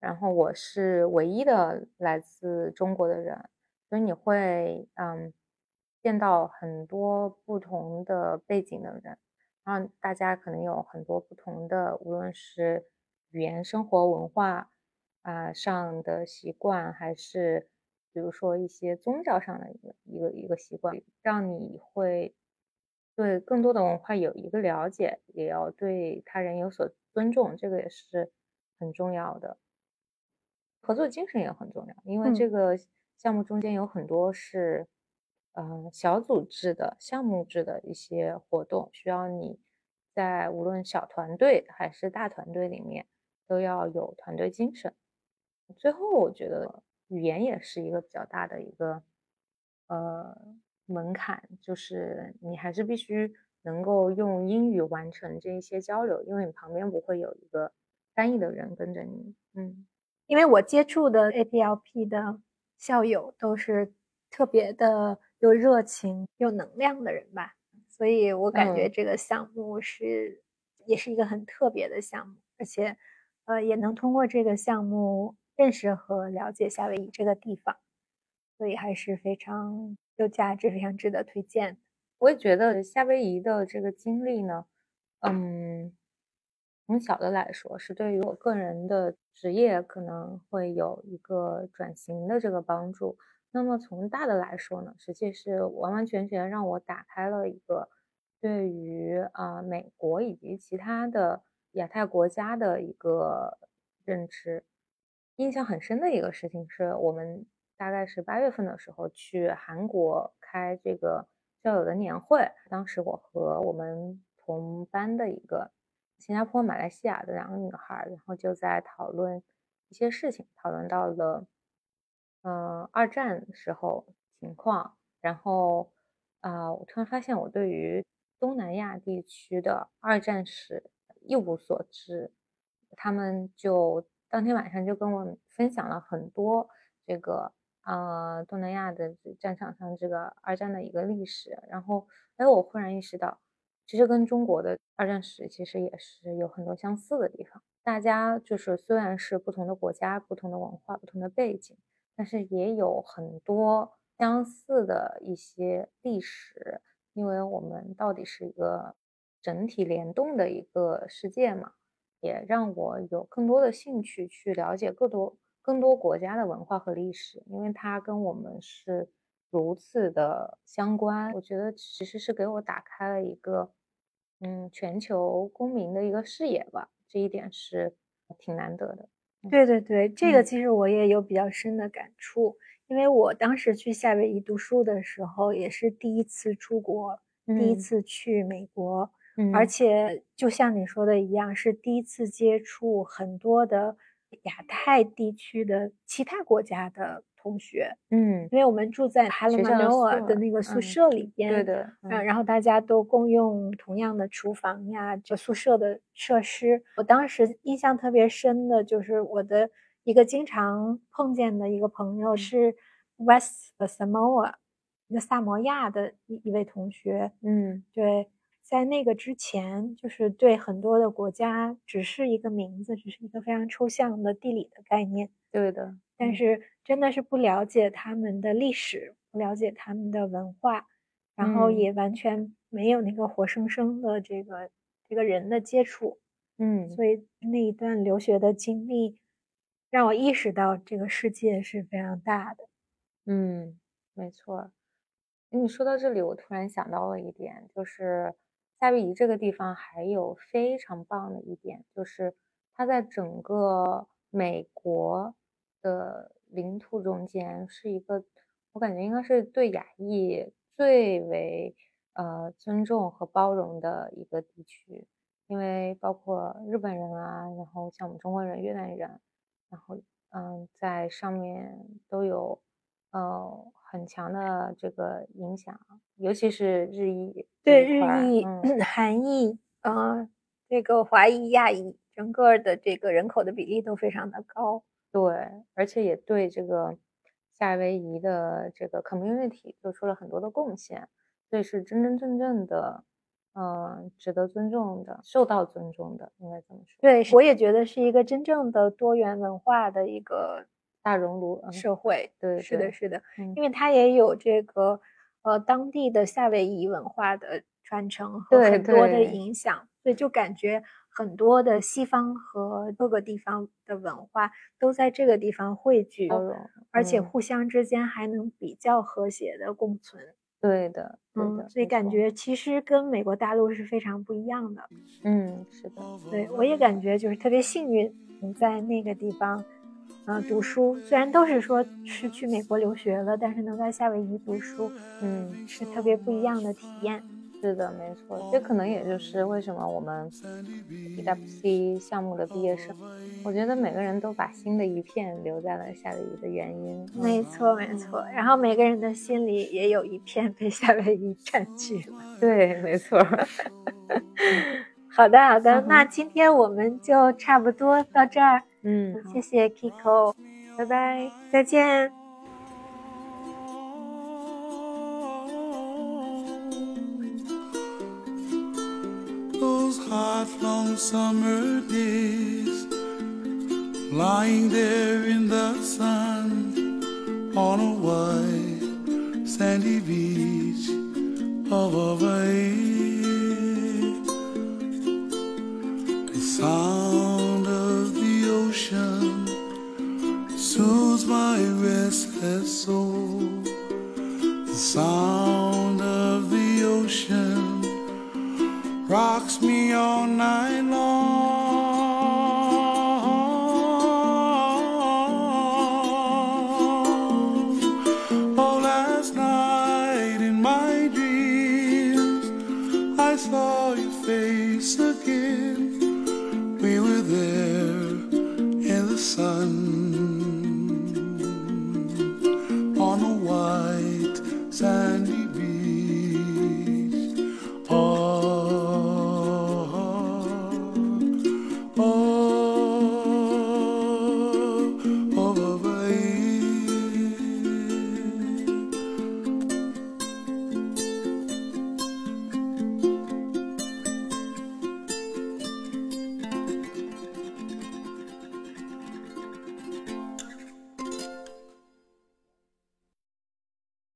Speaker 2: 然后我是唯一的来自中国的人，所以你会嗯见到很多不同的背景的人，然后大家可能有很多不同的，无论是语言、生活、文化啊上的习惯，还是。比如说一些宗教上的一个一个一个习惯，让你会对更多的文化有一个了解，也要对他人有所尊重，这个也是很重要的。合作精神也很重要，因为这个项目中间有很多是呃小组制的、项目制的一些活动，需要你在无论小团队还是大团队里面都要有团队精神。最后，我觉得。语言也是一个比较大的一个呃门槛，就是你还是必须能够用英语完成这一些交流，因为你旁边不会有一个翻译的人跟着你。嗯，
Speaker 1: 因为我接触的 APLP 的校友都是特别的有热情、有能量的人吧，所以我感觉这个项目是也是一个很特别的项目，而且呃也能通过这个项目。认识和了解夏威夷这个地方，所以还是非常有价值、非常值得推荐。
Speaker 2: 我也觉得夏威夷的这个经历呢，嗯，从小的来说是对于我个人的职业可能会有一个转型的这个帮助。那么从大的来说呢，实际是完完全全让我打开了一个对于啊美国以及其他的亚太国家的一个认知。印象很深的一个事情是我们大概是八月份的时候去韩国开这个校友的年会，当时我和我们同班的一个新加坡、马来西亚的两个女孩，然后就在讨论一些事情，讨论到了嗯二战时候情况，然后啊我突然发现我对于东南亚地区的二战史一无所知，他们就。当天晚上就跟我分享了很多这个呃东南亚的战场上这个二战的一个历史，然后哎我忽然意识到，其实跟中国的二战史其实也是有很多相似的地方。大家就是虽然是不同的国家、不同的文化、不同的背景，但是也有很多相似的一些历史，因为我们到底是一个整体联动的一个世界嘛。也让我有更多的兴趣去了解更多更多国家的文化和历史，因为它跟我们是如此的相关。我觉得其实是给我打开了一个嗯全球公民的一个视野吧，这一点是挺难得的。
Speaker 1: 对对对，这个其实我也有比较深的感触，因为我当时去夏威夷读书的时候，也是第一次出国，第一次去美国，而且就像你说的一样，是第一次接触很多的亚太地区的其他国家的。同学，
Speaker 2: 嗯，
Speaker 1: 因为我们住在哈勒曼诺尔的那个宿舍里边，
Speaker 2: 对的，
Speaker 1: 嗯，然后大家都共用同样的厨房呀，就宿舍的设施。我当时印象特别深的就是我的一个经常碰见的一个朋友是 West Samoa，一个萨摩亚的一一位同学，
Speaker 2: 嗯，
Speaker 1: 对，在那个之前，就是对很多的国家只是一个名字，只是一个非常抽象的地理的概念，
Speaker 2: 对的。
Speaker 1: 但是真的是不了解他们的历史，不了解他们的文化，然后也完全没有那个活生生的这个这个人的接触，
Speaker 2: 嗯，
Speaker 1: 所以那一段留学的经历让我意识到这个世界是非常大的。
Speaker 2: 嗯，没错。你说到这里，我突然想到了一点，就是夏威夷这个地方还有非常棒的一点，就是它在整个美国。的领土中间是一个，我感觉应该是对亚裔最为呃尊重和包容的一个地区，因为包括日本人啊，然后像我们中国人、越南人，然后嗯，在上面都有呃很强的这个影响，尤其是日裔，
Speaker 1: 对日裔、韩裔，呃，这个华裔、亚裔，整个的这个人口的比例都非常的高。
Speaker 2: 对，而且也对这个夏威夷的这个 community 做出了很多的贡献，所以是真真正正的，嗯，值得尊重的，受到尊重的，应该这么说。
Speaker 1: 对，我也觉得是一个真正的多元文化的一个
Speaker 2: 大熔炉
Speaker 1: 社会。
Speaker 2: 对，
Speaker 1: 是的，是的，因为它也有这个呃当地的夏威夷文化的传承和很多的影响，所以就感觉。很多的西方和各个地方的文化都在这个地方汇聚，而且互相之间还能比较和谐的共存。
Speaker 2: 对的，
Speaker 1: 嗯，所以感觉其实跟美国大陆是非常不一样的。
Speaker 2: 嗯，是的，
Speaker 1: 对我也感觉就是特别幸运，你在那个地方，嗯，读书。虽然都是说是去美国留学了，但是能在夏威夷读书，
Speaker 2: 嗯，
Speaker 1: 是特别不一样的体验。
Speaker 2: 是的，没错，这可能也就是为什么我们 EWC 项目的毕业生，我觉得每个人都把新的一片留在了夏威夷的原因。
Speaker 1: 没错，没错。然后每个人的心里也有一片被夏威夷占据了。
Speaker 2: 对，没错。
Speaker 1: 好的，好的，那今天我们就差不多到这儿。
Speaker 2: 嗯，
Speaker 1: 谢谢 Kiko，
Speaker 2: 拜拜，
Speaker 1: 再见。Hot long summer days lying there in the sun on a white sandy beach of Hawaii. The sound of the ocean soothes my restless soul. The sound of the ocean rocks me all night long.